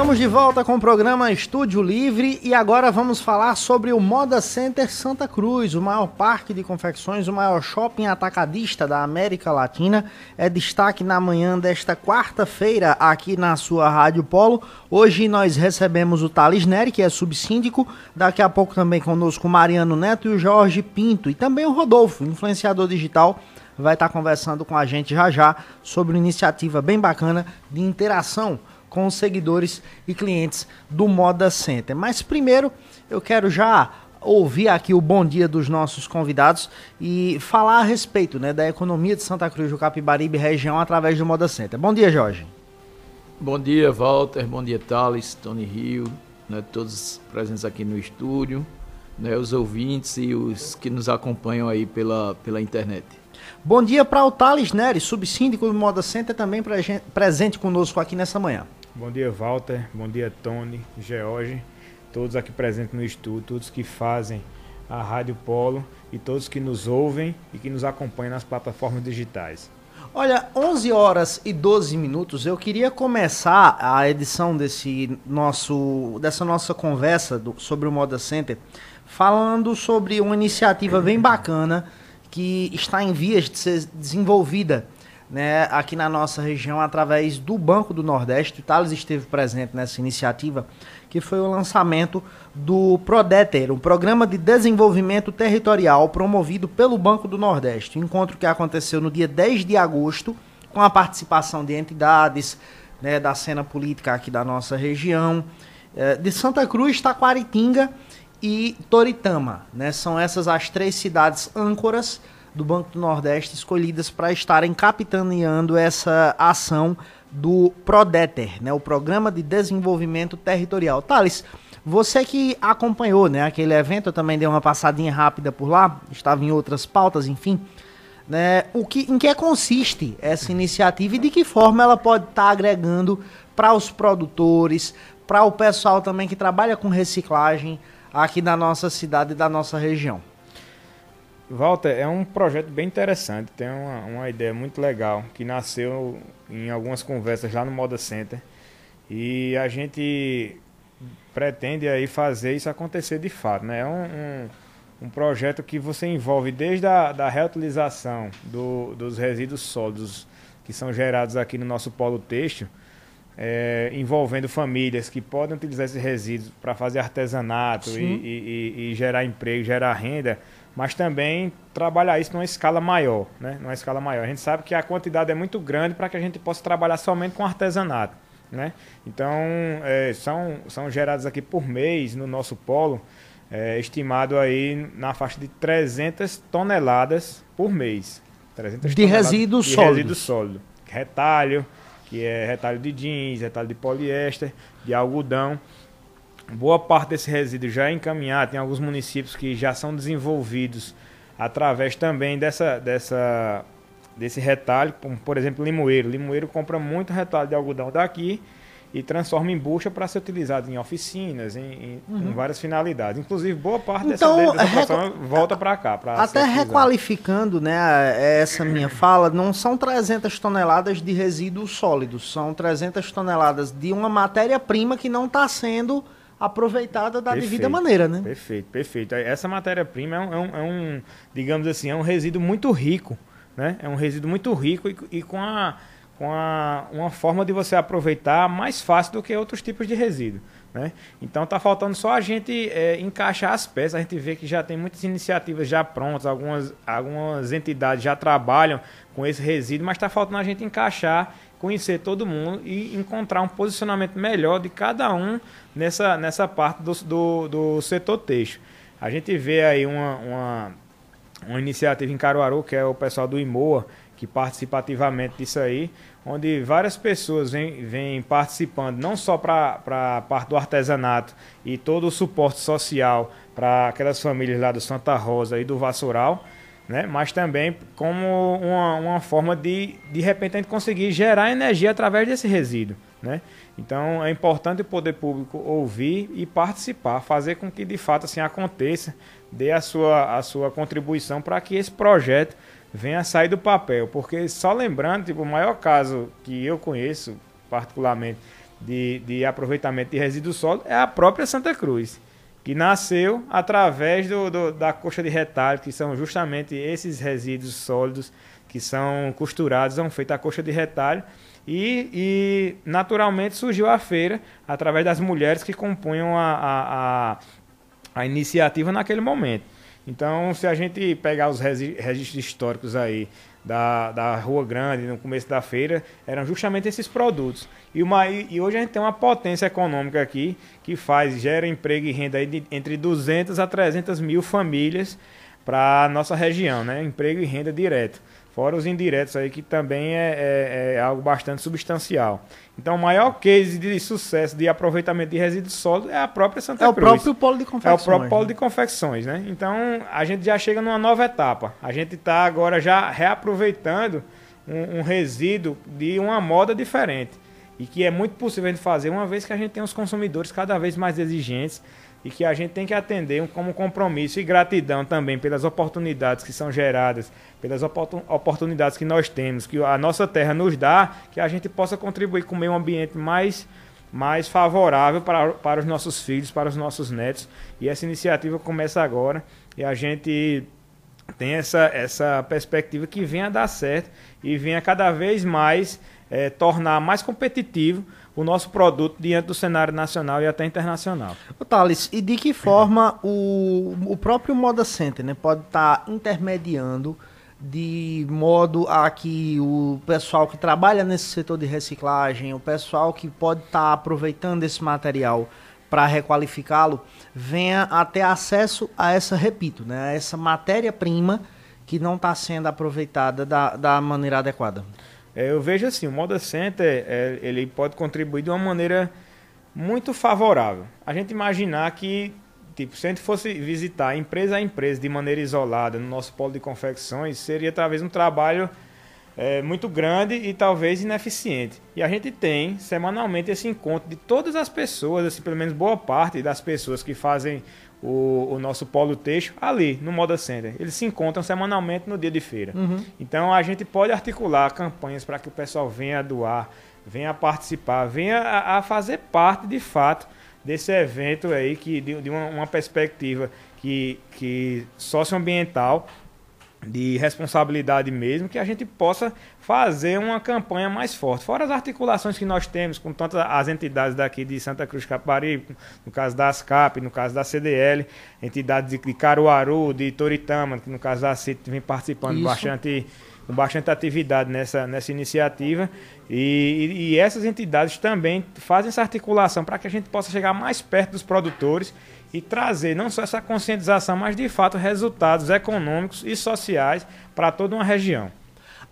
Estamos de volta com o programa Estúdio Livre e agora vamos falar sobre o Moda Center Santa Cruz, o maior parque de confecções, o maior shopping atacadista da América Latina. É destaque na manhã desta quarta-feira aqui na sua Rádio Polo. Hoje nós recebemos o Thales Neri, que é subsíndico, daqui a pouco também conosco o Mariano Neto e o Jorge Pinto e também o Rodolfo, influenciador digital vai estar conversando com a gente já já sobre uma iniciativa bem bacana de interação com os seguidores e clientes do Moda Center. Mas primeiro eu quero já ouvir aqui o bom dia dos nossos convidados e falar a respeito né, da economia de Santa Cruz do Capibaribe região através do Moda Center. Bom dia, Jorge. Bom dia, Walter. Bom dia, Thales, Tony Rio, né, todos presentes aqui no estúdio, né, os ouvintes e os que nos acompanham aí pela, pela internet. Bom dia para o Thales Nery, subsíndico do Moda Center, também presente conosco aqui nessa manhã. Bom dia, Walter. Bom dia, Tony, George, todos aqui presentes no estúdio, todos que fazem a Rádio Polo e todos que nos ouvem e que nos acompanham nas plataformas digitais. Olha, 11 horas e 12 minutos. Eu queria começar a edição desse nosso, dessa nossa conversa do, sobre o Moda Center falando sobre uma iniciativa bem bacana que está em vias de ser desenvolvida né, aqui na nossa região através do Banco do Nordeste. O Thales esteve presente nessa iniciativa, que foi o lançamento do PRODETER, um programa de desenvolvimento territorial promovido pelo Banco do Nordeste. Encontro que aconteceu no dia 10 de agosto, com a participação de entidades né, da cena política aqui da nossa região, eh, de Santa Cruz, Taquaritinga e Toritama. Né? São essas as três cidades âncoras do Banco do Nordeste escolhidas para estarem capitaneando essa ação do PRODETER, né, o Programa de Desenvolvimento Territorial. Thales, você que acompanhou né, aquele evento, eu também dei uma passadinha rápida por lá, estava em outras pautas, enfim. Né, o que, em que consiste essa iniciativa e de que forma ela pode estar tá agregando para os produtores, para o pessoal também que trabalha com reciclagem aqui na nossa cidade e da nossa região? Walter, é um projeto bem interessante, tem uma, uma ideia muito legal que nasceu em algumas conversas lá no Moda Center. E a gente pretende aí fazer isso acontecer de fato, né? É um, um, um projeto que você envolve desde a da reutilização do, dos resíduos sólidos que são gerados aqui no nosso polo têxtil, é, envolvendo famílias que podem utilizar esses resíduos para fazer artesanato e, e, e, e gerar emprego, gerar renda mas também trabalhar isso numa escala maior, né? Numa escala maior. A gente sabe que a quantidade é muito grande para que a gente possa trabalhar somente com artesanato, né? Então, é, são, são gerados aqui por mês no nosso polo, é, estimado aí na faixa de 300 toneladas por mês. 300 de resíduo de sólido. resíduo sólido. Retalho, que é retalho de jeans, retalho de poliéster, de algodão. Boa parte desse resíduo já é encaminhado, tem alguns municípios que já são desenvolvidos através também dessa, dessa, desse retalho, como por exemplo Limoeiro. Limoeiro compra muito retalho de algodão daqui e transforma em bucha para ser utilizado em oficinas, em, em, uhum. várias finalidades. Inclusive, boa parte então, dessa, dessa recu... volta para cá. Até requalificando né, essa minha fala, não são 300 toneladas de resíduos sólidos, são 300 toneladas de uma matéria-prima que não está sendo aproveitada da perfeito, devida maneira, né? Perfeito, perfeito. Essa matéria-prima é, um, é, um, é um, digamos assim, é um resíduo muito rico, né? É um resíduo muito rico e, e com, a, com a, uma forma de você aproveitar mais fácil do que outros tipos de resíduo. Né? Então tá faltando só a gente é, encaixar as peças. A gente vê que já tem muitas iniciativas já prontas, algumas, algumas entidades já trabalham com esse resíduo, mas está faltando a gente encaixar conhecer todo mundo e encontrar um posicionamento melhor de cada um nessa, nessa parte do, do, do setor têxtil. A gente vê aí uma, uma, uma iniciativa em Caruaru, que é o pessoal do IMOA, que participa ativamente disso aí, onde várias pessoas vêm, vêm participando, não só para a parte do artesanato e todo o suporte social para aquelas famílias lá do Santa Rosa e do Vassoural, né? mas também como uma, uma forma de, de repente, a gente conseguir gerar energia através desse resíduo. Né? Então é importante o poder público ouvir e participar, fazer com que de fato assim aconteça, dê a sua, a sua contribuição para que esse projeto venha a sair do papel. Porque só lembrando, tipo, o maior caso que eu conheço, particularmente, de, de aproveitamento de resíduos sólidos é a própria Santa Cruz, que nasceu através do, do, da coxa de retalho, que são justamente esses resíduos sólidos que são costurados, são feitos a coxa de retalho, e, e, naturalmente surgiu a feira através das mulheres que compunham a, a, a, a iniciativa naquele momento. Então, se a gente pegar os registros históricos aí da, da Rua Grande, no começo da feira, eram justamente esses produtos. E, uma, e hoje a gente tem uma potência econômica aqui que faz, gera emprego e renda de, entre 200 a 300 mil famílias para a nossa região, né? Emprego e renda direto. Fora os indiretos aí, que também é, é, é, algo bastante substancial. Então, o maior case de sucesso de aproveitamento de resíduos sólidos é a própria Santa é Cruz. É o próprio polo de confecções. É o próprio polo né? de confecções, né? Então, a gente já chega numa nova etapa. A gente está agora já reaproveitando um, um resíduo de uma moda diferente. E que é muito possível de fazer, uma vez que a gente tem os consumidores cada vez mais exigentes e que a gente tem que atender como compromisso e gratidão também pelas oportunidades que são geradas, pelas oportunidades que nós temos, que a nossa terra nos dá, que a gente possa contribuir com o meio ambiente mais, mais favorável para, para os nossos filhos, para os nossos netos. E essa iniciativa começa agora e a gente tem essa, essa perspectiva que venha dar certo e venha cada vez mais é, tornar mais competitivo o nosso produto diante do cenário nacional e até internacional. O Thales, e de que forma o, o próprio Moda Center né, pode estar tá intermediando de modo a que o pessoal que trabalha nesse setor de reciclagem, o pessoal que pode estar tá aproveitando esse material para requalificá-lo, venha a ter acesso a essa, repito, né, a essa matéria-prima que não está sendo aproveitada da, da maneira adequada. É, eu vejo assim, o Moda Center é, ele pode contribuir de uma maneira muito favorável. A gente imaginar que, tipo, se a gente fosse visitar empresa a empresa de maneira isolada no nosso polo de confecções, seria talvez um trabalho é, muito grande e talvez ineficiente. E a gente tem semanalmente esse encontro de todas as pessoas, assim, pelo menos boa parte das pessoas que fazem o, o, nosso polo texto ali no Moda Center. Eles se encontram semanalmente no dia de feira. Uhum. Então a gente pode articular campanhas para que o pessoal venha doar, venha participar, venha a, a, fazer parte de fato desse evento aí que de, de uma, uma, perspectiva que, que socioambiental de responsabilidade mesmo, que a gente possa fazer uma campanha mais forte. Fora as articulações que nós temos com tantas as entidades daqui de Santa Cruz Capari, no caso da ASCAP, no caso da CDL, entidades de Caruaru, de Toritama, que no caso da CIT vem participando Isso. bastante com bastante atividade nessa, nessa iniciativa. E, e, e, essas entidades também fazem essa articulação para que a gente possa chegar mais perto dos produtores e trazer não só essa conscientização, mas de fato resultados econômicos e sociais para toda uma região.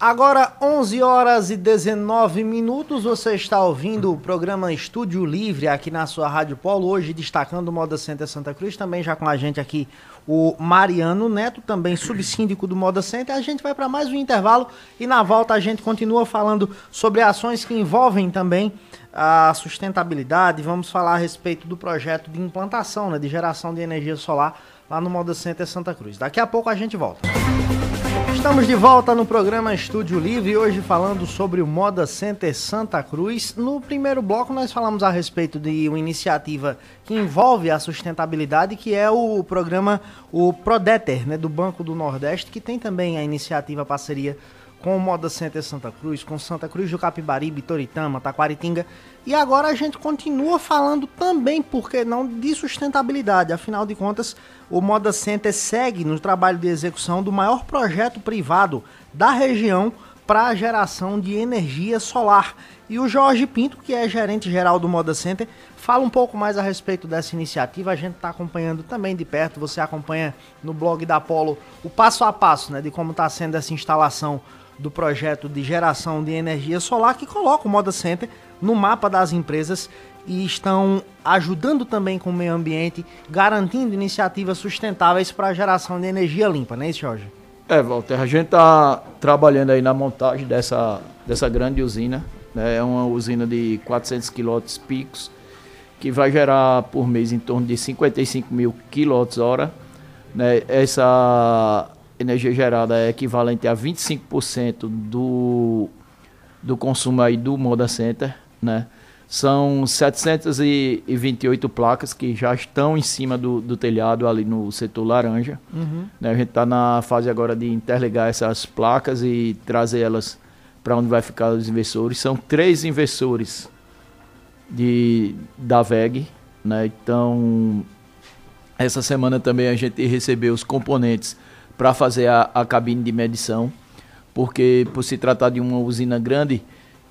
Agora, 11 horas e 19 minutos, você está ouvindo o programa Estúdio Livre aqui na sua Rádio Polo, hoje destacando o Moda Center Santa Cruz, também já com a gente aqui o Mariano Neto, também subsíndico do Moda Center. A gente vai para mais um intervalo e na volta a gente continua falando sobre ações que envolvem também a sustentabilidade. Vamos falar a respeito do projeto de implantação, né, de geração de energia solar lá no Moda Center Santa Cruz. Daqui a pouco a gente volta. Estamos de volta no programa Estúdio Livre, hoje falando sobre o Moda Center Santa Cruz. No primeiro bloco nós falamos a respeito de uma iniciativa que envolve a sustentabilidade, que é o programa o Prodeter, né, do Banco do Nordeste, que tem também a iniciativa a parceria com o Moda Center Santa Cruz, com Santa Cruz do Capibaribe, Toritama, Taquaritinga. E agora a gente continua falando também, por que não, de sustentabilidade. Afinal de contas, o Moda Center segue no trabalho de execução do maior projeto privado da região para a geração de energia solar. E o Jorge Pinto, que é gerente geral do Moda Center, fala um pouco mais a respeito dessa iniciativa. A gente está acompanhando também de perto, você acompanha no blog da Apollo o passo a passo né, de como está sendo essa instalação do projeto de geração de energia solar que coloca o Moda Center no mapa das empresas e estão ajudando também com o meio ambiente, garantindo iniciativas sustentáveis para a geração de energia limpa, não é isso, Jorge? É, Walter, a gente está trabalhando aí na montagem dessa, dessa grande usina, né? é uma usina de 400 kW picos, que vai gerar por mês em torno de 55 mil kWh. Né? Essa energia gerada é equivalente a 25% do, do consumo aí do Moda Center, né? São 728 placas que já estão em cima do, do telhado ali no setor laranja. Uhum. Né, a gente está na fase agora de interligar essas placas e trazer elas para onde vai ficar os inversores. São três inversores de, da VEG. Né, então, essa semana também a gente recebeu os componentes para fazer a, a cabine de medição, porque por se tratar de uma usina grande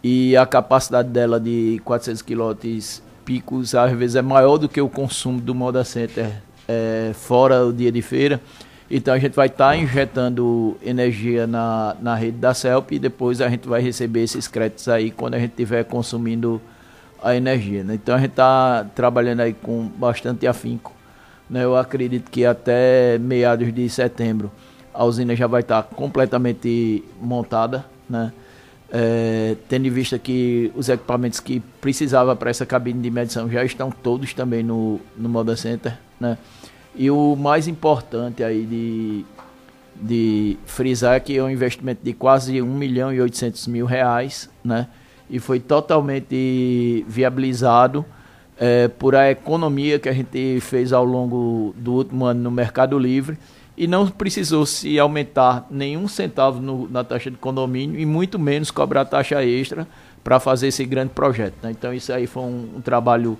e a capacidade dela de 400 kW picos às vezes é maior do que o consumo do Moda Center é, fora o dia de feira. Então a gente vai estar tá injetando energia na, na rede da CELP e depois a gente vai receber esses créditos aí quando a gente estiver consumindo a energia. Né? Então a gente está trabalhando aí com bastante afinco. Né? Eu acredito que até meados de setembro a usina já vai estar completamente montada. Né? É, tendo em vista que os equipamentos que precisava para essa cabine de medição já estão todos também no, no Moda Center, né? E o mais importante aí de, de frisar é que é um investimento de quase 1 milhão e 800 mil reais, né? E foi totalmente viabilizado é, por a economia que a gente fez ao longo do último ano no Mercado Livre e não precisou se aumentar nenhum centavo no, na taxa de condomínio e muito menos cobrar taxa extra para fazer esse grande projeto. Né? Então isso aí foi um, um, trabalho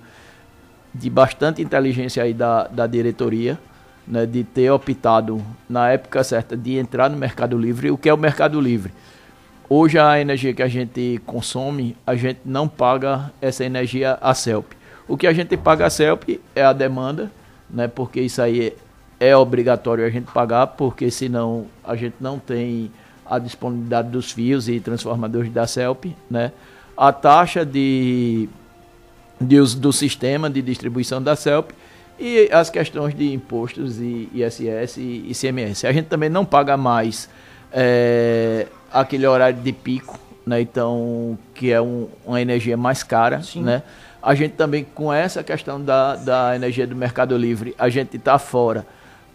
de bastante inteligência aí da, da diretoria, né? de ter optado na época certa de entrar no Mercado Livre. O que é o Mercado Livre? Hoje a energia que a gente consome, a gente não paga essa energia a CELP. O que a gente paga a CELP é a demanda, né? porque isso aí é obrigatório a gente pagar, porque senão a gente não tem a disponibilidade dos fios e transformadores da CELP, né? A taxa de, de uso do sistema de distribuição da CELP e as questões de impostos e ISS e ICMS. A gente também não paga mais é, aquele horário de pico, né? Então, que é um, uma energia mais cara, Sim. né? A gente também, com essa questão da, da energia do Mercado Livre, a gente está fora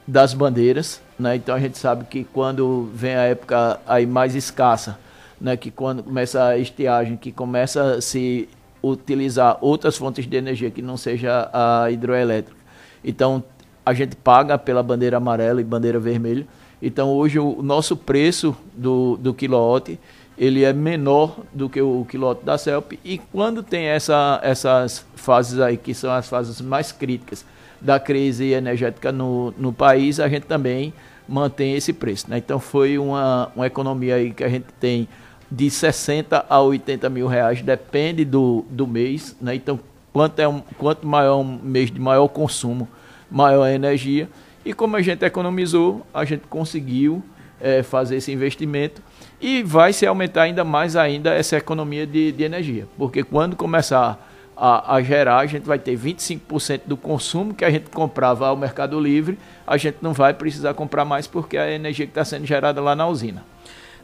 das bandeiras, né? Então a gente sabe que quando vem a época aí mais escassa, né? Que quando começa a estiagem, que começa a se utilizar outras fontes de energia que não seja a hidroelétrica. Então a gente paga pela bandeira amarela e bandeira vermelha. Então hoje o nosso preço do, do quilowatt ele é menor do que o quilowatt da CELP e quando tem essa, essas fases aí que são as fases mais críticas da crise energética no, no país, a gente também mantém esse preço. Né? Então foi uma, uma economia aí que a gente tem de 60 a 80 mil reais, depende do, do mês. Né? Então, quanto, é um, quanto maior um mês de maior consumo, maior a energia. E como a gente economizou, a gente conseguiu é, fazer esse investimento e vai se aumentar ainda mais ainda essa economia de, de energia. Porque quando começar a, a gerar, a gente vai ter 25% do consumo que a gente comprava ao Mercado Livre, a gente não vai precisar comprar mais porque a energia que está sendo gerada lá na usina.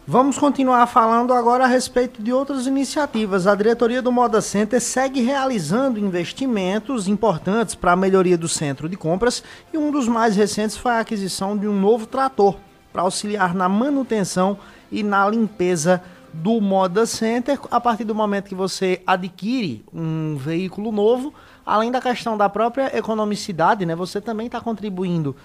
Vamos continuar falando agora a respeito de outras iniciativas. A diretoria do Moda Center segue realizando investimentos importantes para a melhoria do centro de compras e um dos mais recentes foi a aquisição de um novo trator para auxiliar na manutenção e na limpeza do Moda Center a partir do momento que você adquire um veículo novo, além da questão da própria economicidade, né? Você também está contribuindo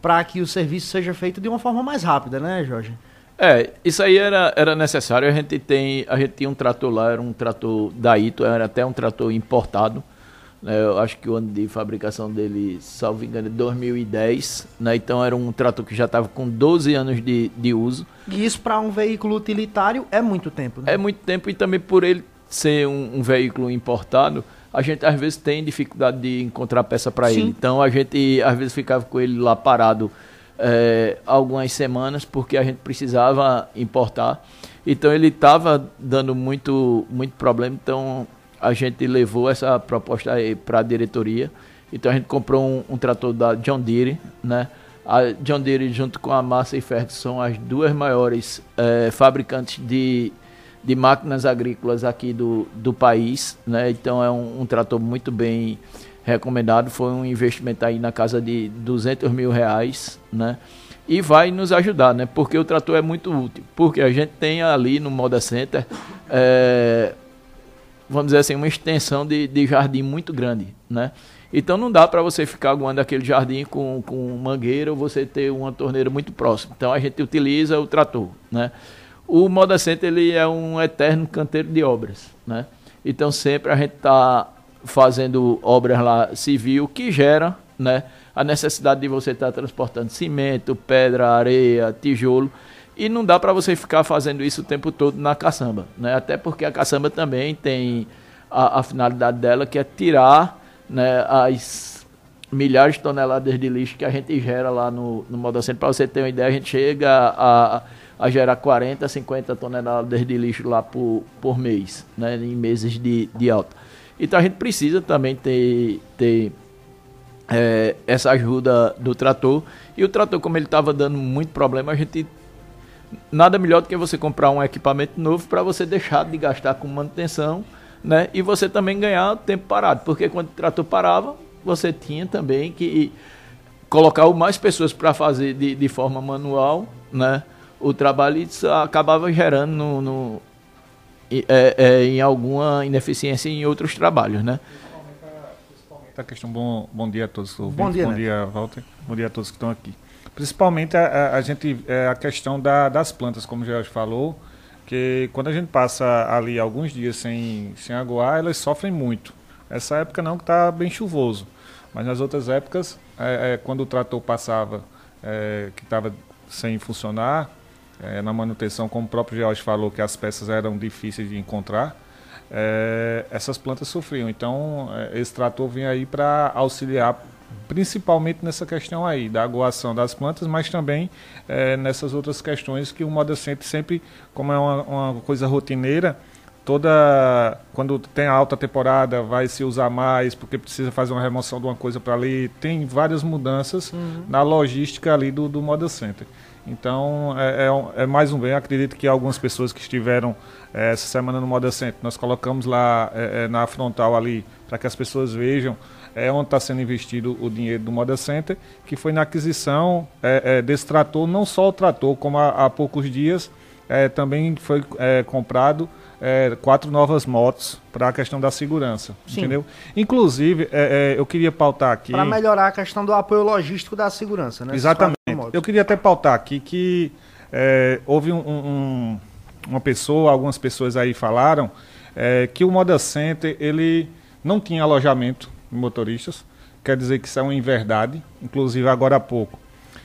para que o serviço seja feito de uma forma mais rápida, né, Jorge? É, isso aí era, era necessário. A gente tem, a gente tinha um trator lá, era um trator da Ito, era até um trator importado. Né? Eu acho que o ano de fabricação dele, salvo engano, é 2010. Né? Então era um trator que já estava com 12 anos de, de uso. E isso para um veículo utilitário é muito tempo, né? É muito tempo e também por ele ser um, um veículo importado, a gente às vezes tem dificuldade de encontrar peça para ele. Então a gente às vezes ficava com ele lá parado é, algumas semanas porque a gente precisava importar. Então ele estava dando muito, muito problema. Então a gente levou essa proposta para a diretoria. Então a gente comprou um, um, trator da John Deere, né? A John Deere junto com a Massa e Ferguson são as duas maiores é, fabricantes de, de máquinas agrícolas aqui do, do país, né? Então é um, um, trator muito bem recomendado. Foi um investimento aí na casa de 200 mil reais, né? E vai nos ajudar, né? Porque o trator é muito útil. Porque a gente tem ali no Moda Center é, vamos dizer assim, uma extensão de, de jardim muito grande, né? Então não dá para você ficar aguando aquele jardim com, com mangueira ou você ter uma torneira muito próxima. Então a gente utiliza o trator, né? O Moda Center ele é um eterno canteiro de obras, né? Então sempre a gente está fazendo obras lá civil que gera, né? A necessidade de você estar tá transportando cimento, pedra, areia, tijolo e não dá para você ficar fazendo isso o tempo todo na caçamba, né? Até porque a caçamba também tem a, a finalidade dela que é tirar né, as milhares de toneladas de lixo que a gente gera lá no, no Modocentro. Para você ter uma ideia, a gente chega a, a gerar 40, 50 toneladas de lixo lá por, por mês, né, em meses de, de alta. Então a gente precisa também ter, ter é, essa ajuda do trator. E o trator, como ele estava dando muito problema, a gente. Nada melhor do que você comprar um equipamento novo para você deixar de gastar com manutenção né? E você também ganhar tempo parado, porque quando o trator parava, você tinha também que colocar mais pessoas para fazer de, de forma manual, né? O trabalho isso acabava gerando no, no é, é, em alguma ineficiência em outros trabalhos, né? A questão, bom, bom dia a todos. Bom dia, bom né? dia, Walter. Bom dia a todos que estão aqui. Principalmente a, a, gente, é, a questão da, das plantas, como o falou, que quando a gente passa ali alguns dias sem, sem aguar, elas sofrem muito. Essa época não, que está bem chuvoso. Mas nas outras épocas, é, é, quando o trator passava, é, que estava sem funcionar, é, na manutenção, como o próprio George falou, que as peças eram difíceis de encontrar, é, essas plantas sofriam. Então, esse trator vem aí para auxiliar principalmente nessa questão aí da aguação das plantas, mas também é, nessas outras questões que o Moda Center sempre, como é uma, uma, coisa rotineira, toda quando tem alta temporada vai se usar mais porque precisa fazer uma remoção de uma coisa para ali, tem várias mudanças uhum. na logística ali do, do Moda Center. Então é, é, é, mais um bem. Acredito que algumas pessoas que estiveram é, essa semana no Moda Center, nós colocamos lá é, na frontal ali para que as pessoas vejam é onde está sendo investido o dinheiro do Moda Center, que foi na aquisição é, é, desse trator, não só o trator, como há, há poucos dias é, também foi é, comprado é, quatro novas motos para a questão da segurança, Sim. entendeu? Inclusive, é, eu queria pautar aqui... Para melhorar a questão do apoio logístico da segurança, né? Exatamente. Eu queria até pautar aqui que houve um, um, uma pessoa, algumas pessoas aí falaram que o Moda Center, ele não tinha alojamento motoristas. Quer dizer que isso é uma inverdade. Inclusive, agora há pouco,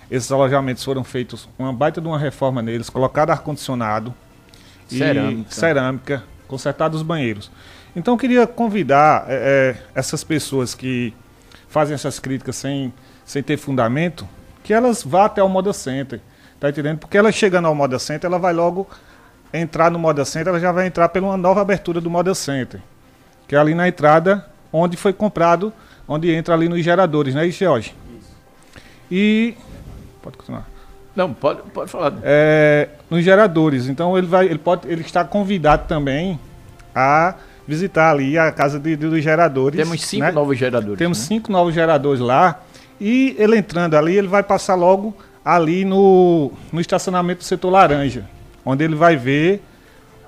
esses alojamentos foram feitos uma baita de uma reforma neles, colocado ar-condicionado cerâmica. e cerâmica, consertados os banheiros. Então, eu queria convidar é, essas pessoas que fazem essas críticas sem, sem ter fundamento, que elas vá até o Moda Center. Tá entendendo? Porque ela chegando ao Moda Center, ela vai logo entrar no Moda Center, ela já vai entrar pela uma nova abertura do Moda Center. Que é ali na entrada onde foi comprado, onde entra ali nos geradores, não é isso, Jorge? Isso. E. Pode continuar. Não, pode, pode falar. É, nos geradores. Então ele vai. Ele pode. Ele está convidado também a visitar ali a casa de, de, dos geradores. Temos cinco né? novos geradores. Temos né? cinco novos geradores lá. E ele entrando ali, ele vai passar logo ali no, no estacionamento do setor laranja. Onde ele vai ver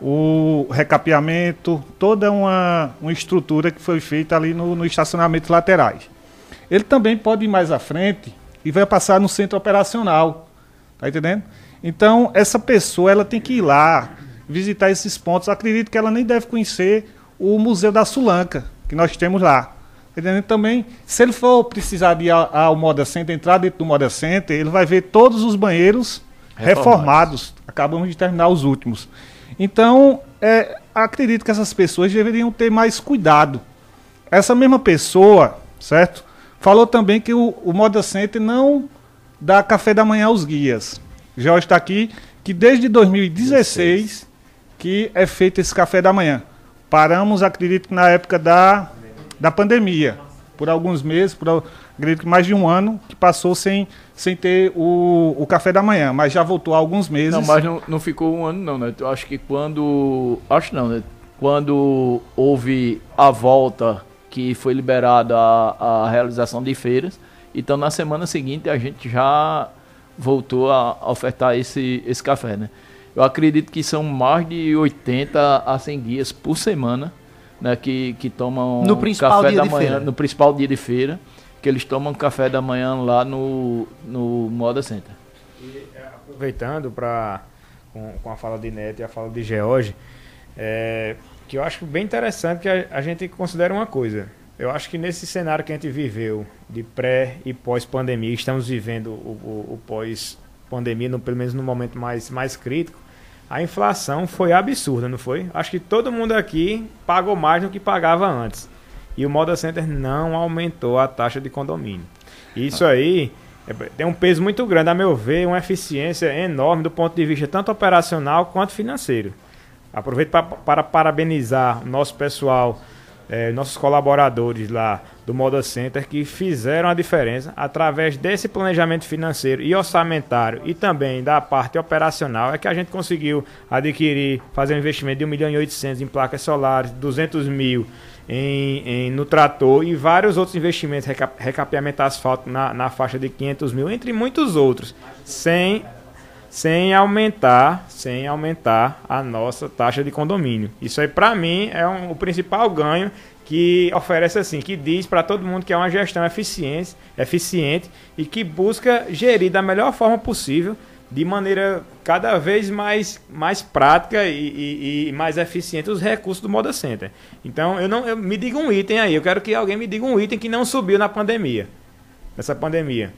o recapeamento, toda uma, uma estrutura que foi feita ali no, no estacionamento laterais. Ele também pode ir mais à frente e vai passar no centro operacional. Tá entendendo? Então, essa pessoa ela tem que ir lá, visitar esses pontos. acredito que ela nem deve conhecer o Museu da Sulanca, que nós temos lá. Tá entendendo? Também, se ele for precisar de ir ao Moda Center, entrar dentro do Moda Center, ele vai ver todos os banheiros reformados. reformados. Acabamos de terminar os últimos. Então, é, acredito que essas pessoas deveriam ter mais cuidado. Essa mesma pessoa, certo? Falou também que o, o Moda Center não dá café da manhã aos guias. Já está aqui que desde 2016 16. que é feito esse café da manhã. Paramos, acredito que na época da, da pandemia. Por alguns meses, por acredito que mais de um ano, que passou sem, sem ter o, o café da manhã, mas já voltou há alguns meses. Não, mas não, não ficou um ano não, né? Eu acho que quando. Acho não, né? Quando houve a volta que foi liberada a, a realização de feiras, então na semana seguinte a gente já voltou a ofertar esse, esse café, né? Eu acredito que são mais de 80 a 100 guias por semana né, que, que tomam No principal café dia da de manhã, feira. no principal dia de feira, que eles tomam café da manhã lá no, no Moda Center. aproveitando para com, com a fala de Neto e a fala de George, é, que eu acho bem interessante que a, a gente considera uma coisa. Eu acho que nesse cenário que a gente viveu de pré e pós-pandemia, estamos vivendo o, o- o pós-pandemia, pelo menos no momento mais, mais crítico, a inflação foi absurda, não foi? Acho que todo mundo aqui pagou mais do que pagava antes. E o Moda Center não aumentou a taxa de condomínio. Isso aí é, tem um peso muito grande, a meu ver, uma eficiência enorme do ponto de vista tanto operacional quanto financeiro. Aproveito pra- para parabenizar o nosso pessoal, eh, nossos colaboradores lá do Moda Center que fizeram a diferença através desse planejamento financeiro e orçamentário e também da parte operacional é que a gente conseguiu adquirir, fazer um investimento de 1 milhão e 800 em placas solares, 200 mil em, em- no trator e vários outros investimentos, reca, recapeamento asfalto na, na faixa de 500 mil, entre muitos outros, sem sem aumentar, sem aumentar a nossa taxa de condomínio. Isso aí para mim é um- o principal ganho que oferece assim, que diz para todo mundo que é uma gestão eficiente, eficiente e que busca gerir da melhor forma possível, de maneira cada vez mais, mais prática e, e- e mais eficiente os recursos do Moda Center. Então, eu não eu, me diga um item aí, eu quero que alguém me diga um item que não subiu na pandemia. Nessa pandemia.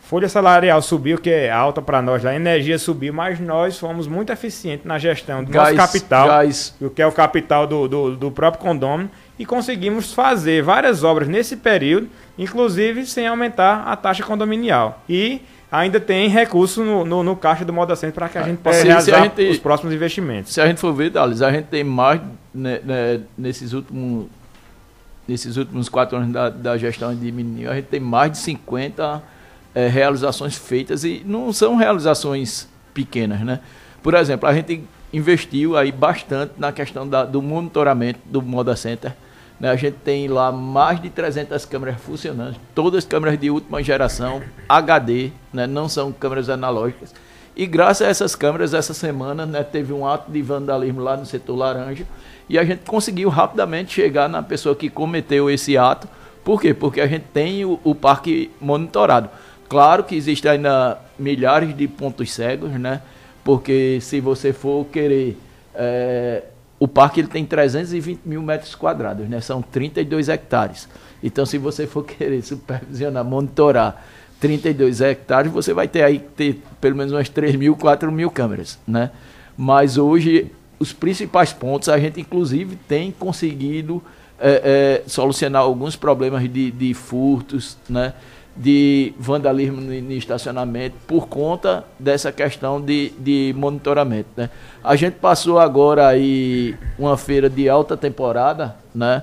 Folha salarial subiu, que é alta para nós lá, a energia subiu, mas nós fomos muito eficientes na gestão do nosso capital, gás, o que é o capital do, do, do próprio condômino, e conseguimos fazer várias obras nesse período, inclusive sem aumentar a taxa condominial. E ainda tem recurso no, no, no caixa do Moda Centro para que a gente possa se- se realizar gente- os próximos investimentos. Se a gente for ver, Thales, a gente tem mais né, né, nesses últimos nesses últimos quatro anos da, da gestão de Menininho, a gente tem mais de 50 eh, realizações feitas e não são realizações pequenas, né? Por exemplo, a gente investiu aí bastante na questão da- do monitoramento do Moda Center. Né? A gente tem lá mais de 300 câmeras funcionando, todas câmeras de última geração, HD, né? não são câmeras analógicas. E graças a essas câmeras, essa semana, né, teve um ato de vandalismo lá no setor laranja e a gente conseguiu rapidamente chegar na pessoa que cometeu esse ato. Por quê? Porque a gente tem o, o parque monitorado. Claro que existem ainda milhares de pontos cegos, né? Porque se você for querer. eh, o parque ele tem 320 mil metros quadrados, né? São 32 hectares. Então, se você for querer supervisionar, monitorar 32 hectares, você vai ter aí ter pelo menos umas 3 mil, 4 mil câmeras, né? Mas hoje, os principais pontos, a gente inclusive tem conseguido eh, eh, solucionar alguns problemas de, de furtos, né? De vandalismo no, estacionamento por conta dessa questão de, de monitoramento. Né? A gente passou agora aí uma feira de alta temporada, né?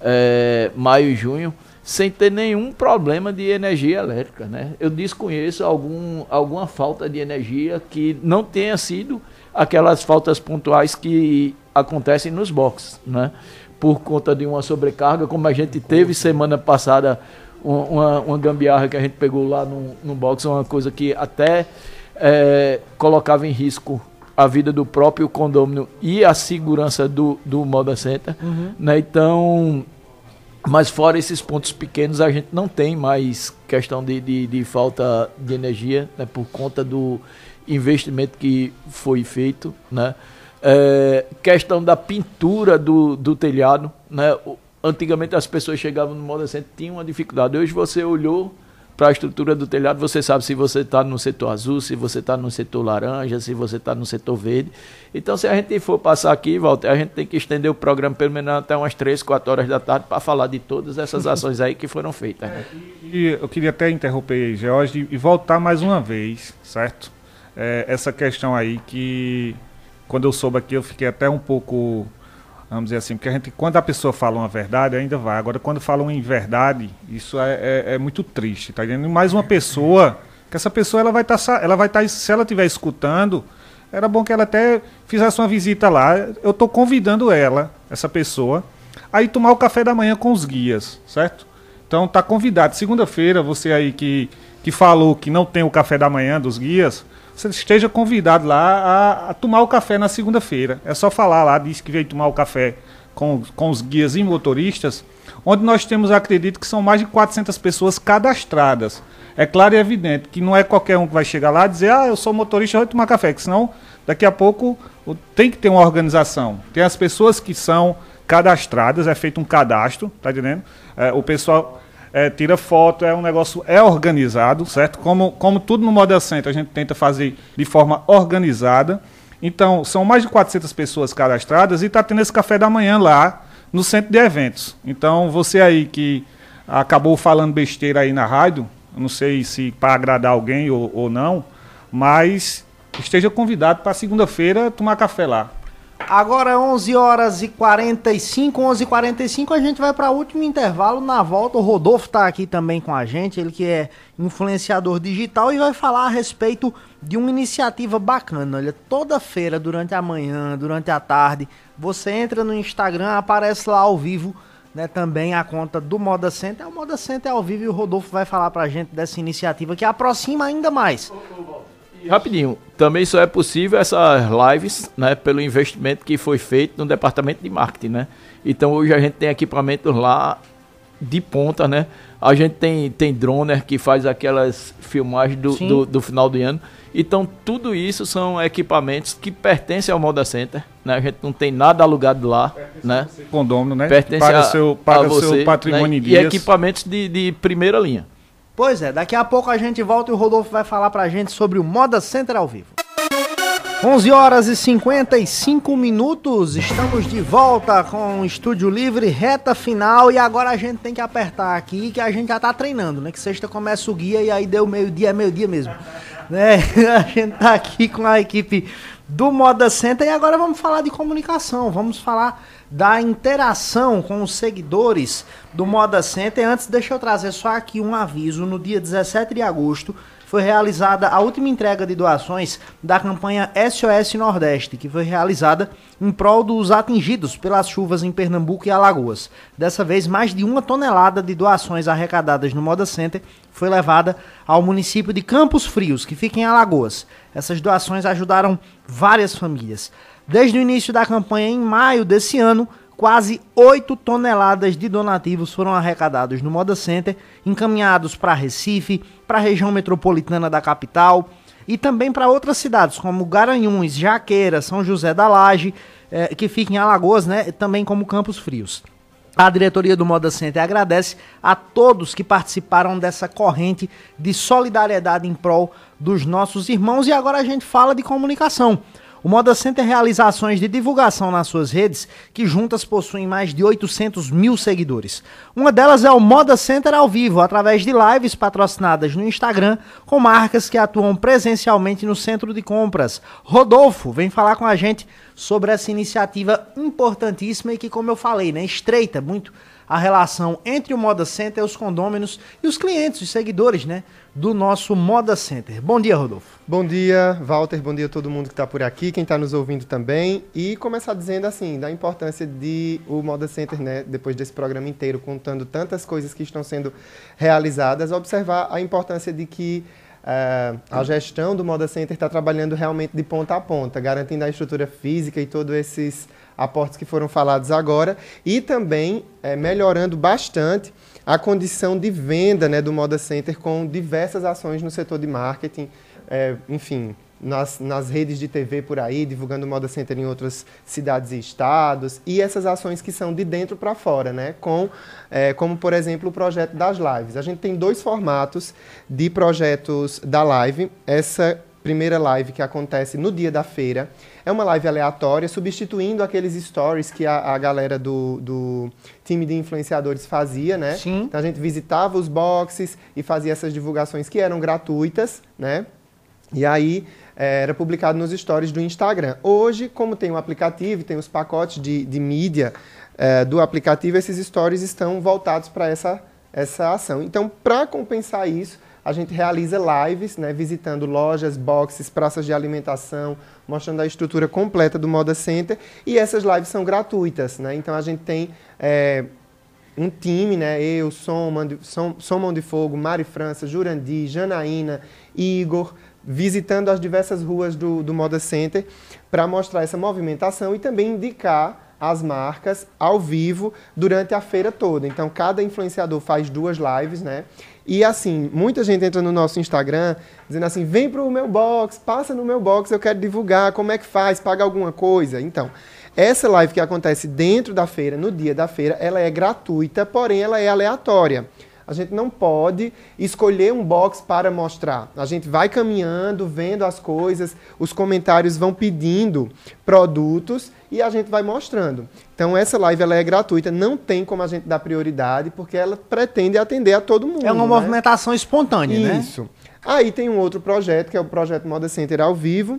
É, maio e junho, sem ter nenhum problema de energia elétrica. Né? Eu desconheço algum, alguma falta de energia que não tenha sido aquelas faltas pontuais que acontecem nos boxes, né? por conta de uma sobrecarga, como a gente teve semana passada uma, uma, gambiarra que a gente pegou lá no, no box, uma coisa que até é, colocava em risco a vida do próprio condômino e a segurança do, do Moda Center. Né? Então, mas fora esses pontos pequenos, a gente não tem mais questão de, de, de falta de energia, né? por conta do investimento que foi feito. Né? É, questão da pintura do, do telhado, né? Antigamente as pessoas chegavam no Moda Center tinham uma dificuldade. Hoje você olhou para a estrutura do telhado, você sabe se você está no setor azul, se você está no setor laranja, se você está no setor verde. Então, se a gente for passar aqui, Walter, a gente tem que estender o programa pelo menos até umas 3, 4 horas da tarde para falar de todas essas ações aí que foram feitas. né? E eu queria até interromper, George, e voltar mais uma vez, certo? É, essa questão aí que, quando eu soube aqui, eu fiquei até um pouco, vamos dizer assim, porque a gente, quando a pessoa fala uma verdade, ainda vai. Agora, quando falam em verdade, isso é, é- é muito triste, tá entendendo? Mais uma pessoa, que essa pessoa, ela vai estar, ela vai estar, se ela estiver escutando, era bom que ela até fizesse uma visita lá. Eu estou convidando ela, essa pessoa, a ir tomar o café da manhã com os guias, certo? Então tá convidado. Segunda-feira, você aí que, que falou que não tem o café da manhã dos guias, você esteja convidado lá a, a tomar o café na segunda-feira. É só falar lá, diz que veio tomar o café com, com os guias e motoristas, onde nós temos, acredito que são mais de 400 pessoas cadastradas. É claro e evidente que não é qualquer um que vai chegar lá e dizer, ah, eu sou motorista, vou tomar café, que senão daqui a pouco tem que ter uma organização. Tem as pessoas que são cadastradas, é feito um cadastro, tá entendendo? É, o pessoal é, tira foto, é um negócio, é organizado, certo? Como, como tudo no Model Center, a gente tenta fazer de forma organizada. Então, são mais de 400 pessoas cadastradas e está tendo esse café da manhã lá no centro de eventos. Então, você aí que acabou falando besteira aí na rádio, não sei se para agradar alguém ou, ou não, mas esteja convidado para segunda-feira tomar café lá. Agora 11 horas e 45, 11 e 45 a gente vai para o último intervalo. Na volta, o Rodolfo está aqui também com a gente, ele que é influenciador digital e vai falar a respeito de uma iniciativa bacana. Olha, toda feira, durante a manhã, durante a tarde, você entra no Instagram, aparece lá ao vivo né, também a conta do Moda Center. É o Moda Center ao vivo e o Rodolfo vai falar para a gente dessa iniciativa que aproxima ainda mais. E rapidinho, também só é possível essas lives, né, pelo investimento que foi feito no departamento de marketing, né? Então hoje a gente tem equipamentos lá de ponta, né? A gente tem, tem droner que faz aquelas filmagens do, do, do, final do ano. Então tudo isso são equipamentos que pertencem ao Moda Center, né? A gente não tem nada alugado lá, pertence né? Condômino, né? Pertence para o seu, para o seu patrimônio né? E equipamentos de, de primeira linha. Pois é, daqui a pouco a gente volta e o Rodolfo vai falar pra gente sobre o Moda Center ao vivo. 11 horas e 55 minutos, estamos de volta com o Estúdio Livre, reta final e agora a gente tem que apertar aqui que a gente já tá treinando, né? Que sexta começa o guia e aí deu meio-dia, é meio-dia mesmo. Né? A gente tá aqui com a equipe do Moda Center e agora vamos falar de comunicação, vamos falar da interação com os seguidores do Moda Center. Antes, deixa eu trazer só aqui um aviso. No dia 17 de agosto foi realizada a última entrega de doações da campanha SOS Nordeste, que foi realizada em prol dos atingidos pelas chuvas em Pernambuco e Alagoas. Dessa vez, mais de uma tonelada de doações arrecadadas no Moda Center foi levada ao município de Campos Frios, que fica em Alagoas. Essas doações ajudaram várias famílias. Desde o início da campanha, em maio desse ano, quase 8 toneladas de donativos foram arrecadados no Moda Center, encaminhados para Recife, para a região metropolitana da capital e também para outras cidades, como Garanhuns, Jaqueira, São José da Laje, eh, que fica em Alagoas, né, também como Campos Frios. A diretoria do Moda Center agradece a todos que participaram dessa corrente de solidariedade em prol dos nossos irmãos e agora a gente fala de comunicação. O Moda Center realiza ações de divulgação nas suas redes, que juntas possuem mais de 800 mil seguidores. Uma delas é o Moda Center ao vivo, através de lives patrocinadas no Instagram, com marcas que atuam presencialmente no centro de compras. Rodolfo vem falar com a gente sobre essa iniciativa importantíssima e que, como eu falei, né, estreita muito a relação entre o Moda Center, os condôminos e os clientes, os seguidores, né? Do nosso Moda Center. Bom dia, Rodolfo. Bom dia, Walter. Bom dia a todo mundo que está por aqui, quem está nos ouvindo também. E começar dizendo assim, da importância de o Moda Center, né, depois desse programa inteiro, contando tantas coisas que estão sendo realizadas, observar a importância de que uh, a gestão do Moda Center está trabalhando realmente de ponta a ponta, garantindo a estrutura física e todos esses aportes que foram falados agora, e também uh, melhorando bastante a condição de venda né, do Moda Center com diversas ações no setor de marketing, é, enfim, nas, nas redes de TV por aí, divulgando o Moda Center em outras cidades e estados, e essas ações que são de dentro para fora, né? Com, é, como, por exemplo, o projeto das lives. A gente tem dois formatos de projetos da live. Essa primeira live que acontece no dia da feira. É uma live aleatória, substituindo aqueles stories que a, a galera do, do time de influenciadores fazia, né? Sim. Então a gente visitava os boxes e fazia essas divulgações que eram gratuitas, né? E aí é, era publicado nos stories do Instagram. Hoje, como tem o um aplicativo, tem os pacotes de, de mídia é, do aplicativo, esses stories estão voltados para essa, essa ação. Então, para compensar isso, a gente realiza lives, né, visitando lojas, boxes, praças de alimentação, mostrando a estrutura completa do Moda Center. E essas lives são gratuitas, né? Então a gente tem é, um time, né? Eu, Som, Somon de Fogo, Mari França, Jurandi, Janaína, Igor, visitando as diversas ruas do, do Moda Center para mostrar essa movimentação e também indicar as marcas ao vivo durante a feira toda. Então, cada influenciador faz duas lives, né? E assim, muita gente entra no nosso Instagram dizendo assim: vem para o meu box, passa no meu box, eu quero divulgar, como é que faz, paga alguma coisa. Então, essa live que acontece dentro da feira, no dia da feira, ela é gratuita, porém ela é aleatória. A gente não pode escolher um box para mostrar. A gente vai caminhando, vendo as coisas, os comentários vão pedindo produtos e a gente vai mostrando. Então essa live ela é gratuita, não tem como a gente dar prioridade, porque ela pretende atender a todo mundo. É uma né? movimentação espontânea, né? Isso. Aí tem um outro projeto, que é o projeto Moda Center ao vivo,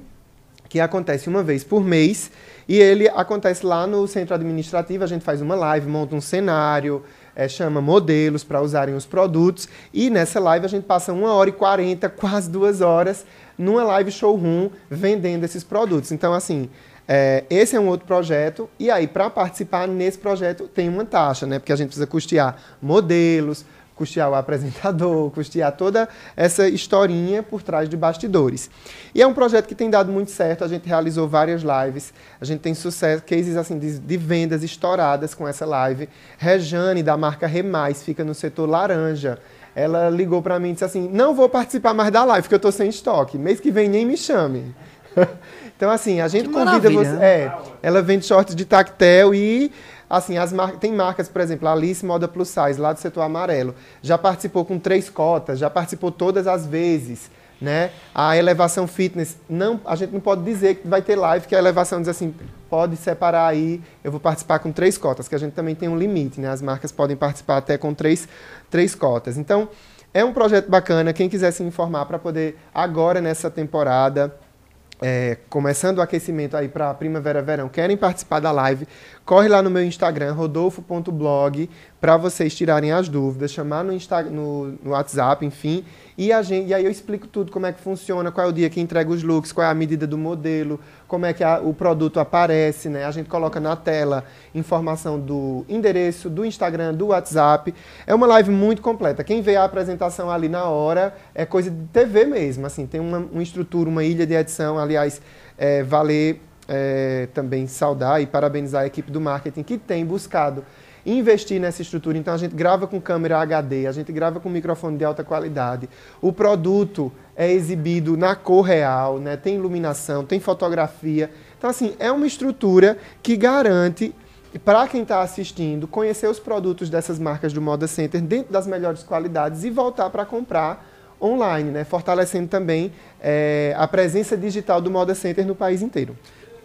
que acontece uma vez por mês, e ele acontece lá no centro administrativo, a gente faz uma live, monta um cenário, é, chama modelos para usarem os produtos. E nessa live a gente passa uma hora e quarenta, quase duas horas, numa live showroom vendendo esses produtos. Então, assim, é, esse é um outro projeto. E aí, para participar nesse projeto, tem uma taxa, né? Porque a gente precisa custear modelos, custear o apresentador, custear toda essa historinha por trás de bastidores. E é um projeto que tem dado muito certo, a gente realizou várias lives, a gente tem sucesso, cases assim de, de vendas estouradas com essa live. Rejane, da marca Remais, fica no setor laranja. Ela ligou para mim e disse assim: Não vou participar mais da live, porque eu estou sem estoque. Mês que vem nem me chame. então, assim, a gente Que convida você. É, ela vende shorts de tactel e assim, as mar... tem marcas, por exemplo, a Alice Moda Plus Size, lá do setor amarelo, já participou com três cotas, já participou todas as vezes, né? A Elevação Fitness, não, a gente não pode dizer que vai ter live, que a Elevação diz assim, pode separar aí, eu vou participar com três cotas, que a gente também tem um limite, né? As marcas podem participar até com três, três cotas. Então, é um projeto bacana, quem quiser se informar para poder, agora nessa temporada, é, começando o aquecimento aí para primavera-verão, querem participar da live, corre lá no meu Instagram, rodolfo.blog, para vocês tirarem as dúvidas, chamar no, Insta, no, no WhatsApp, enfim, e, a gente, e aí eu explico tudo, como é que funciona, qual é o dia que entrega os looks, qual é a medida do modelo, como é que a, o produto aparece, né? A gente coloca na tela informação do endereço, do Instagram, do WhatsApp. É uma live muito completa. Quem vê a apresentação ali na hora é coisa de TV mesmo, assim, tem uma, uma estrutura, uma ilha de edição, aliás, é, valer é, também saudar e parabenizar a equipe do marketing que tem buscado investir nessa estrutura. Então a gente grava com câmera HD, a gente grava com microfone de alta qualidade. O produto é exibido na cor real, né? tem iluminação, tem fotografia. Então, assim, é uma estrutura que garante para quem está assistindo conhecer os produtos dessas marcas do Moda Center dentro das melhores qualidades e voltar para comprar online, né? fortalecendo também é, a presença digital do Moda Center no país inteiro.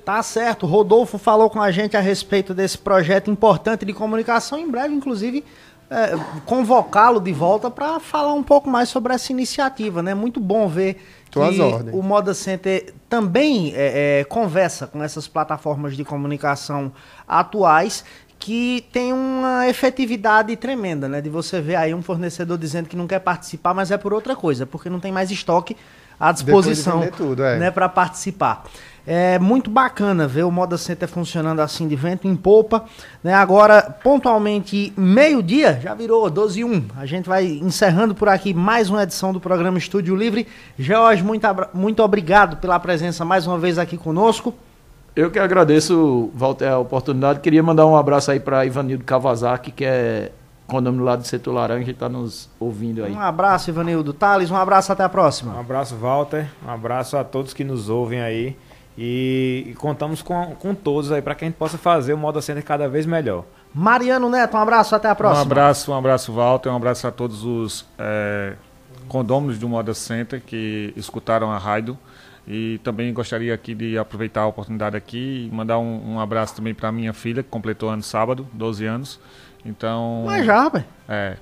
Tá certo. Rodolfo falou com a gente a respeito desse projeto importante de comunicação. Em breve, inclusive, é, convocá-lo de volta para falar um pouco mais sobre essa iniciativa. né? Muito bom ver Tô que ordens. o Moda Center também é, é, conversa com essas plataformas de comunicação atuais que tem uma efetividade tremenda, né? De você ver aí um fornecedor dizendo que não quer participar, mas é por outra coisa, porque não tem mais estoque à de disposição tudo, é. né, para participar. É muito bacana ver o Moda Center funcionando assim de vento em popa. Né? Agora, pontualmente, meio-dia, já virou 12 e 1. A gente vai encerrando por aqui mais uma edição do programa Estúdio Livre. George, muito, muito obrigado pela presença mais uma vez aqui conosco. Eu que agradeço, Walter, a oportunidade. Queria mandar um abraço aí para Ivanildo Kawasaki, que é condomínio lá do setor laranja está nos ouvindo aí. Um abraço, Ivanildo Thales. Um abraço, até a Um próxima. abraço, Walter. Um abraço a todos que nos ouvem aí. E, e contamos com, com todos aí para que a gente possa fazer o Moda Center cada vez melhor. Mariano Neto, um abraço, até a próxima. Um abraço, um abraço, Walter, um abraço a todos os é, condôminos do Moda Center que escutaram a rádio. E também gostaria aqui de aproveitar a oportunidade aqui e mandar um, um abraço também para minha filha, que completou ano sábado, 12 anos. Então. Mas já, rapaz. É.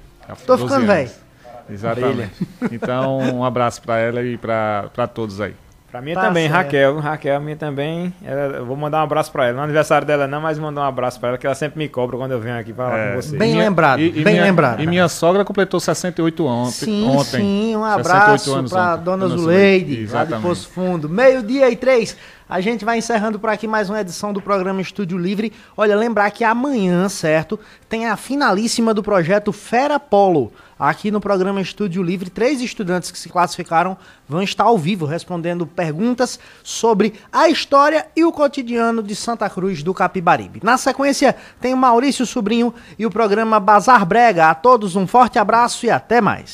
Tô 12 ficando anos. Exatamente. Então, um abraço para ela e para todos aí. Pra minha Tá também, certo. Raquel. Raquel, minha também. ela- eu vou mandar um abraço pra ela. Não é aniversário dela não, mas mandar um abraço pra ela, que ela sempre me cobra quando eu venho aqui falar É. com você. Bem minha- lembrado, bem minha, lembrado. E minha sogra completou 68 ontem. Sim, ontem. sim, um 68 abraço anos para ontem. Dona Dona Zuleide, lá de. Poço Fundo. Meio-dia e três. A gente vai encerrando por aqui mais uma edição do programa Estúdio Livre. Olha, lembrar que amanhã, certo, tem a finalíssima do projeto Fera Polo. Aqui no programa Estúdio Livre, três estudantes que se classificaram vão estar ao vivo respondendo perguntas sobre a história e o cotidiano de Santa Cruz do Capibaribe. Na sequência, tem o Maurício Sobrinho e o programa Bazar Brega. A todos um forte abraço e até mais.